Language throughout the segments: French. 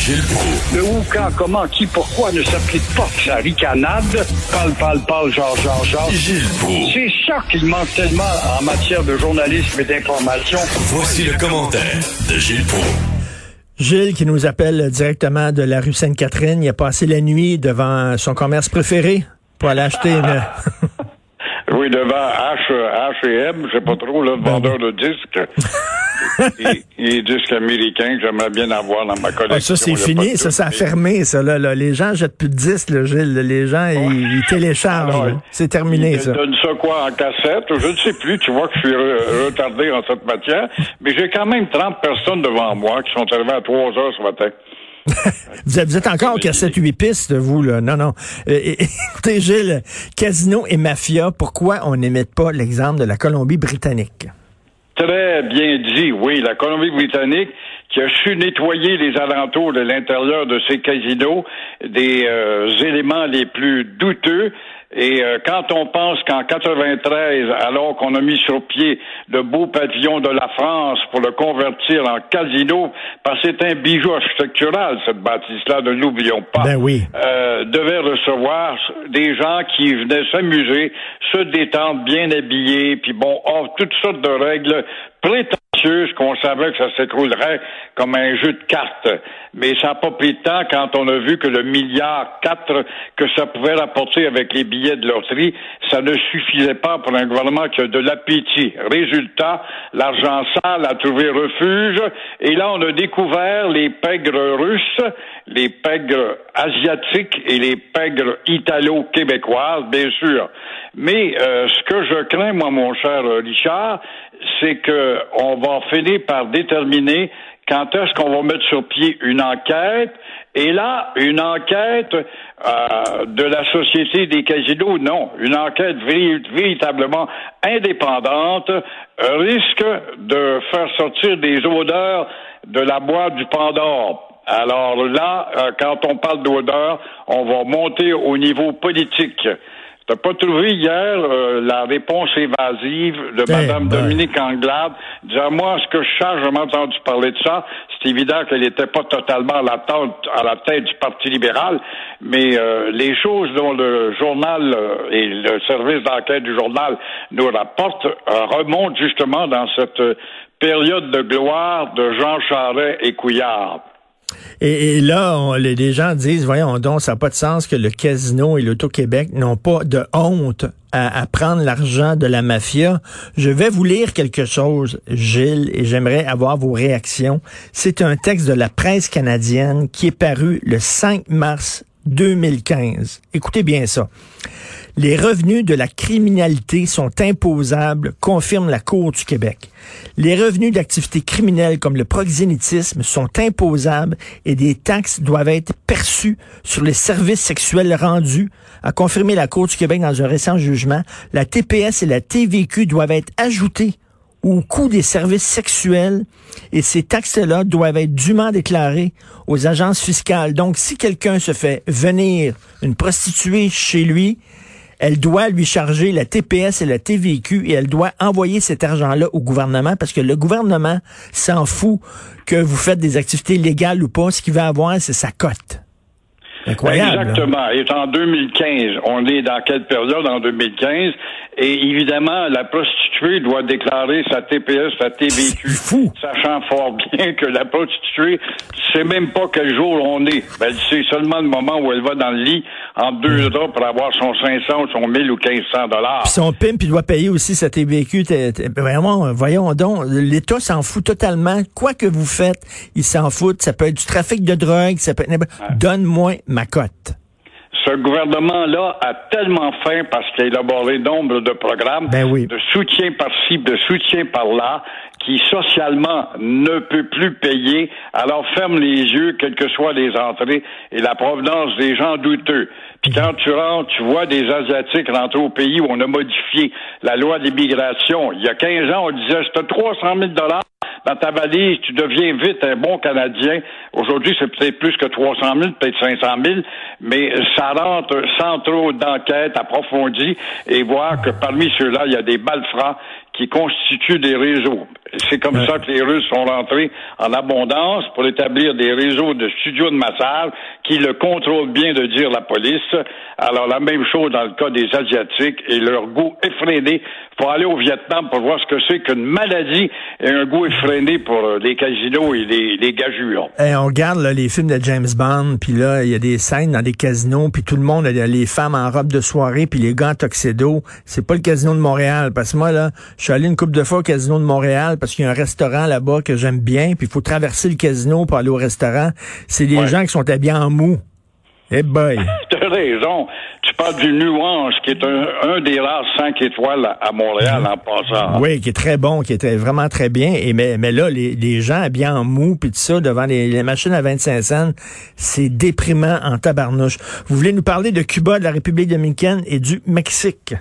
Gilles Proulx. Le où, quand, comment, qui, pourquoi ne s'applique pas que sa ricanade? Parle, parle, parle, genre, genre, genre. Gilles Proulx. C'est ça qu'il manque tellement en matière de journalisme et d'information. Voici le commentaire de Gilles Proulx. Gilles qui nous appelle directement de la rue Sainte-Catherine. Il a passé la nuit devant son commerce préféré pour aller acheter une... Oui, devant H, H&M, je sais pas trop, le vendeur de disques. et, et disques américains que j'aimerais bien avoir dans ma collection. Ah, ça, c'est fini. Ça, ça a fermé, ça. Là, là. Les gens jettent plus de disques, là, Gilles. Les gens, ils, ils téléchargent. C'est terminé, ça. donne ça quoi en cassette? Je ne sais plus. Tu vois que je suis re- retardé en cette matière. Mais j'ai quand même 30 personnes devant moi qui sont arrivées à 3 heures ce matin. Vous êtes, vous êtes encore au cassette 8 pistes, vous, là. Non, non. Euh, écoutez, Gilles, casino et mafia, pourquoi on n'émette pas l'exemple de la Colombie-Britannique? Très bien dit, oui. La Colombie-Britannique qui a su nettoyer les alentours de l'intérieur de ses casinos des euh, éléments les plus douteux. Et euh, quand on pense qu'en 93, alors qu'on a mis sur pied le beau pavillon de la France pour le convertir en casino, parce que c'est un bijou architectural, cette bâtisse-là, ne l'oublions pas, Ben oui. euh, devait recevoir des gens qui venaient s'amuser, se détendre, bien habillés, puis bon, offre toutes sortes de règles qu'on savait que ça s'écroulerait comme un jeu de cartes. Mais ça n'a pas pris de temps quand on a vu que le milliard quatre que ça pouvait rapporter avec les billets de loterie, ça ne suffisait pas pour un gouvernement qui a de l'appétit. Résultat, l'argent sale a trouvé refuge et là on a découvert les pègres russes, les pègres asiatiques et les pègres italo-québécoises, bien sûr. Mais euh, ce que je crains, moi, mon cher Richard, c'est que on va finir par déterminer quand est-ce qu'on va mettre sur pied une enquête. Et là, une enquête euh, de la Société des casinos, non. Une enquête véri- véritablement indépendante risque de faire sortir des odeurs de la boîte du Pandore. Alors là, euh, quand on parle d'odeur, on va monter au niveau politique. T'as pas trouvé hier euh, la réponse évasive de Eh Mme ben. Dominique Anglade disant moi ce que je cherche, j'ai entendu parler de ça. C'est évident qu'elle n'était pas totalement à la tête à la tête du Parti libéral, mais euh, les choses dont le journal euh, et le service d'enquête du journal nous rapportent euh, remontent justement dans cette euh, période de gloire de Jean Charest et Couillard. Et, là, les gens disent, voyons donc, ça n'a pas de sens que le casino et l'Auto-Québec n'ont pas de honte à, à prendre l'argent de la mafia. Je vais vous lire quelque chose, Gilles, et j'aimerais avoir vos réactions. C'est un texte de la presse canadienne qui est paru le 5 mars 2015. Écoutez bien ça. Les revenus de la criminalité sont imposables, confirme la Cour du Québec. Les revenus d'activités criminelles comme le proxénétisme sont imposables et des taxes doivent être perçues sur les services sexuels rendus, a confirmé la Cour du Québec dans un récent jugement. La TPS et la TVQ doivent être ajoutées au coût des services sexuels et ces taxes-là doivent être dûment déclarées aux agences fiscales. Donc, si quelqu'un se fait venir une prostituée chez lui, elle doit lui charger la TPS et la TVQ et elle doit envoyer cet argent-là au gouvernement parce que le gouvernement s'en fout que vous faites des activités légales ou pas. Ce qu'il va avoir, c'est sa cote. Incroyable. là. Exactement. Et en 2015, on est dans quelle période en 2015? Et évidemment, la prostituée doit déclarer sa TPS, sa TVQ. Fou. Sachant fort bien que la prostituée sait même pas quel jour on est. Ben, elle sait seulement le moment où elle va dans le lit en deux draps pour avoir son 500 ou son 1000 ou 1500 dollars. Puis son pimp, il doit payer aussi sa TVQ. Vraiment, voyons donc, l'État s'en fout totalement. Quoi que vous faites, il s'en fout. Ça peut être du trafic de drogue, ça peut être... Donne-moi ma cote. Ce gouvernement-là a tellement faim parce qu'il a élaboré nombre de programmes Ben oui. de soutien par-ci, de soutien par-là, qui socialement ne peut plus payer, alors ferme les yeux, quelles que soient les entrées et la provenance des gens douteux. Puis quand tu rentres, tu vois des Asiatiques rentrer au pays où on a modifié la loi d'immigration. Il y a 15 ans, on disait, c'était 300 000 dollars dans ta valise, tu deviens vite un bon Canadien. Aujourd'hui, c'est peut-être plus que 300 000, peut-être 500 000, mais ça rentre sans trop d'enquête approfondie et voir que parmi ceux-là, il y a des balfrats qui constituent des réseaux. C'est comme ça que les Russes sont rentrés en abondance pour établir des réseaux de studios de massage qui le contrôlent bien de dire la police. Alors la même chose dans le cas des Asiatiques et leur goût effréné. Faut aller au Vietnam pour voir ce que c'est qu'une maladie et un goût effréné pour euh, les casinos et les, les gageures. On regarde là, les films de James Bond, puis là, il y a des scènes dans des casinos, puis tout le monde, les femmes en robe de soirée, puis les gants tuxedo. C'est pas le casino de Montréal. Parce que moi, là, je suis allé une couple de fois au casino de Montréal parce qu'il y a un restaurant là-bas que j'aime bien, puis il faut traverser le casino pour aller au restaurant. C'est des gens qui sont habillés en mou. Eh boy. T'as raison. Tu parles du Nuance, qui est un, des rares cinq étoiles à Montréal en passant. Oui, qui est très bon, qui était vraiment très bien. Et mais, mais là, les, les gens habillés en mou puis tout ça devant les, machines à 25 cents, c'est déprimant en tabarnouche. Vous voulez nous parler de Cuba, de la République dominicaine et du Mexique?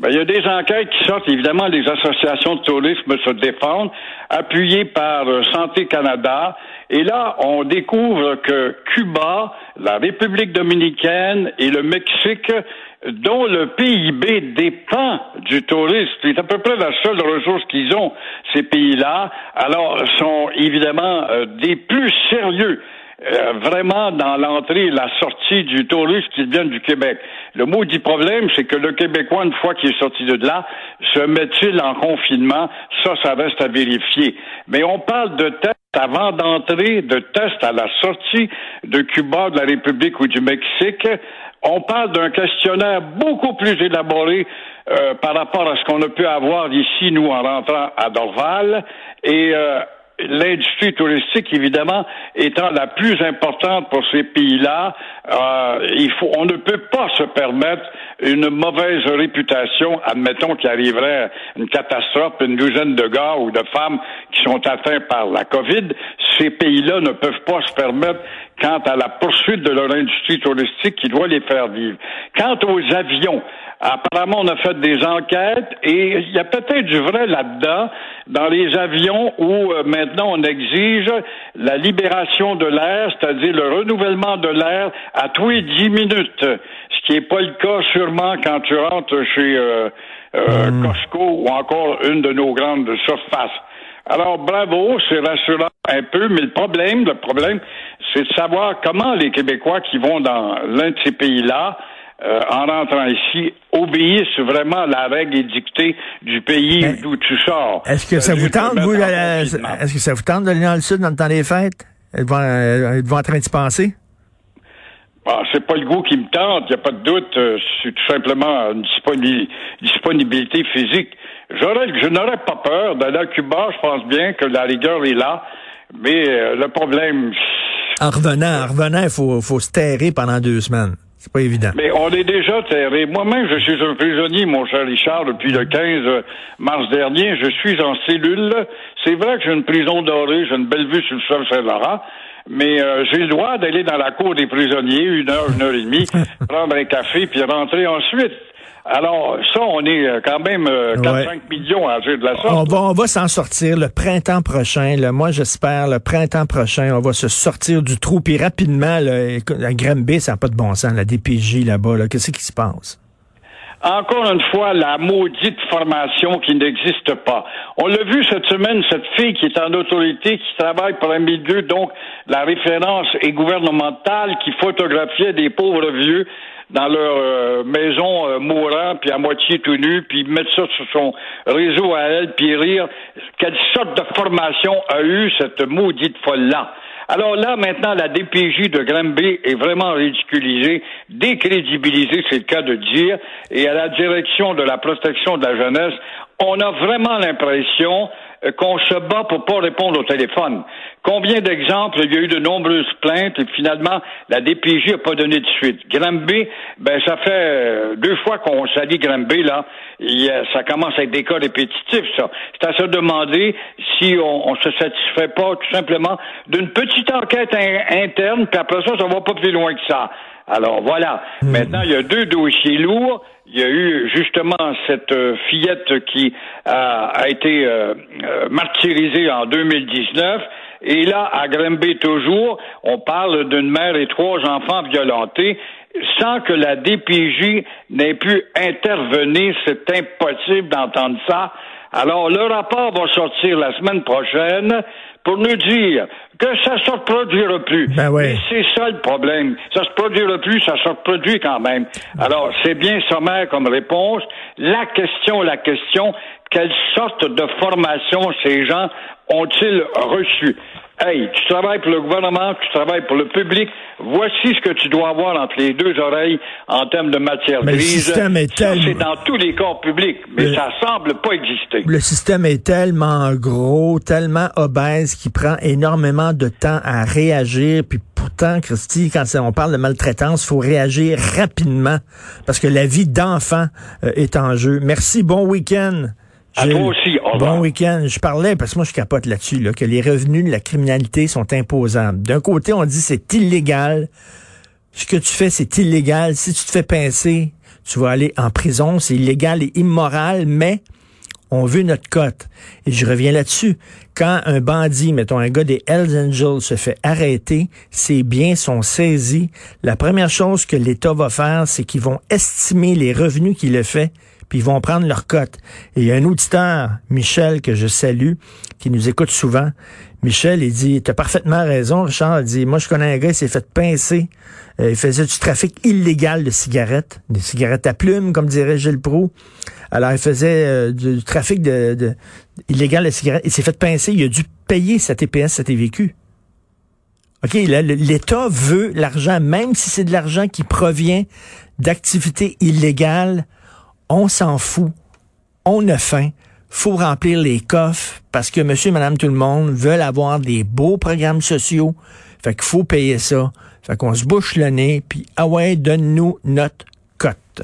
Ben, il y a des enquêtes qui sortent, évidemment, les associations de tourisme se défendent, appuyées par euh, Santé Canada. Et là, on découvre que Cuba, la République dominicaine et le Mexique, dont le PIB dépend du tourisme, c'est à peu près la seule ressource qu'ils ont, ces pays-là, alors sont évidemment euh, des plus sérieux euh, vraiment dans l'entrée et la sortie du touriste qui vient du Québec. Le mot dit problème, c'est que le Québécois, une fois qu'il est sorti de là, se met-il en confinement? Ça, ça reste à vérifier. Mais on parle de tests avant d'entrer, de tests à la sortie de Cuba, de la République ou du Mexique. On parle d'un questionnaire beaucoup plus élaboré euh, par rapport à ce qu'on a pu avoir ici, nous, en rentrant à Dorval. Et euh, l'industrie touristique, évidemment, étant la plus importante pour ces pays-là, euh, il faut, on ne peut pas se permettre une mauvaise réputation. Admettons qu'il arriverait une catastrophe, une douzaine de gars ou de femmes qui sont atteints par la COVID. Ces pays-là ne peuvent pas se permettre quant à la poursuite de leur industrie touristique qui doit les faire vivre. Quant aux avions, Apparemment, on a fait des enquêtes et il y a peut-être du vrai là-dedans dans les avions où euh, maintenant on exige la libération de l'air, c'est-à-dire le renouvellement de l'air à tous les dix minutes, ce qui n'est pas le cas sûrement quand tu rentres chez euh, euh, hmm. Costco ou encore une de nos grandes surfaces. Alors bravo, c'est rassurant un peu, mais le problème, le problème, c'est de savoir comment les Québécois qui vont dans l'un de ces pays-là euh, en rentrant ici, obéissent vraiment à la règle édictée du pays d'où tu sors. Est-ce que ça vous tente, vous, est-ce que ça vous tente d'aller dans le sud dans le temps des fêtes? Êtes-vous en train d'y penser? Ah, c'est pas le goût qui me tente, il n'y a pas de doute. Euh, c'est tout simplement une disponibilité physique. je n'aurais pas peur d'aller à Cuba. Je pense bien que la rigueur est là. Mais euh, le problème. En revenant, en revenant, il faut, faut se terrer pendant deux semaines. C'est pas évident. Mais on est déjà terré. Moi-même, je suis un prisonnier, mon cher Richard, depuis le 15 mars dernier. Je suis en cellule. C'est vrai que j'ai une prison dorée, j'ai une belle vue sur le sol Saint-Laurent. Mais euh, j'ai le droit d'aller dans la cour des prisonniers une heure, une heure et demie, prendre un café, puis rentrer ensuite. Alors, ça, on est euh, quand même 4-5 euh, millions à agir de la sorte. On va, on va s'en sortir le printemps prochain. Là. Moi, j'espère, le printemps prochain, on va se sortir du trou. Puis rapidement, là, la Granby, ça n'a pas de bon sens, la DPJ là-bas. Là. Qu'est-ce qui se passe? Encore une fois, la maudite formation qui n'existe pas. On l'a vu cette semaine, cette fille qui est en autorité, qui travaille pour un milieu, donc la référence est gouvernementale, qui photographiait des pauvres vieux dans leur euh, maison euh, mourant, puis à moitié tout nu, puis mettre ça sur son réseau à elle, puis rire. Quelle sorte de formation a eu cette maudite folle-là? Alors là, maintenant, la DPJ de Granby est vraiment ridiculisée, décrédibilisée, c'est le cas de dire, et à la direction de la protection de la jeunesse, on a vraiment l'impression euh, qu'on se bat pour pas répondre au téléphone. Combien d'exemples il y a eu de nombreuses plaintes et finalement la DPJ n'a pas donné de suite. Granby, ben ça fait euh, deux fois qu'on s'allie Granby là. ça commence avec des cas répétitifs ça. C'est à se demander si on, on se satisfait pas tout simplement d'une petite enquête interne puis après ça ça va pas plus loin que ça. Alors voilà. Hmm. Maintenant, il y a deux dossiers lourds. Il y a eu justement cette euh, fillette qui a, été euh, euh, martyrisée en 2019. Et là, à Grimby toujours, on parle d'une mère et trois enfants violentés sans que la DPJ n'ait pu intervenir. C'est impossible d'entendre ça. Alors, le rapport va sortir la semaine prochaine pour nous dire que ça se reproduira plus. Ben ouais. C'est ça le problème. Ça se produira plus, ça se reproduit quand même. Alors, c'est bien sommaire comme réponse. La question, la question, quelle sorte de formation ces gens ont-ils reçu? Hey, tu travailles pour le gouvernement, tu travailles pour le public. Voici ce que tu dois avoir entre les deux oreilles en termes de matière Mais le grise. système est Ça, tel- C'est dans tous les corps publics, mais Le- ça semble pas exister. Le système est tellement gros, tellement obèse qu'il prend énormément de temps à réagir. Puis pourtant, Christy, quand on parle de maltraitance, il faut réagir rapidement parce que la vie d'enfant euh, est en jeu. Merci, bon week-end. À Gilles. toi aussi, au revoir. Bon week-end. Je parlais, parce que moi je capote là-dessus, là, que les revenus de la criminalité sont imposables. D'un côté, on dit c'est illégal. Ce que tu fais, c'est illégal. Si tu te fais pincer, tu vas aller en prison. C'est illégal et immoral, mais on veut notre cote. Et je reviens là-dessus. Quand un bandit, mettons un gars des Hells Angels, se fait arrêter, ses biens sont saisis. La première chose que l'État va faire, c'est qu'ils vont estimer les revenus qu'il a fait, puis ils vont prendre leur cote. Et il y a un auditeur, Michel, que je salue, qui nous écoute souvent. Michel, il dit, t'as parfaitement raison, Richard. Il dit, moi, je connais un gars, il s'est fait pincer. Euh, il faisait du trafic illégal de cigarettes, des cigarettes à plumes, comme dirait Gilles Proux. Alors, il faisait euh, du, trafic de, de- illégal de cigarettes. Il s'est fait pincer. Il a dû payer sa TPS, sa TVQ. OK, l'État veut l'argent, même si c'est de l'argent qui provient d'activités illégales, on s'en fout. On a faim. Faut remplir les coffres parce que monsieur et madame tout le monde veulent avoir des beaux programmes sociaux. Fait qu'il faut payer ça. Fait qu'on se bouche le nez, puis ah ouais, donne-nous notre cote.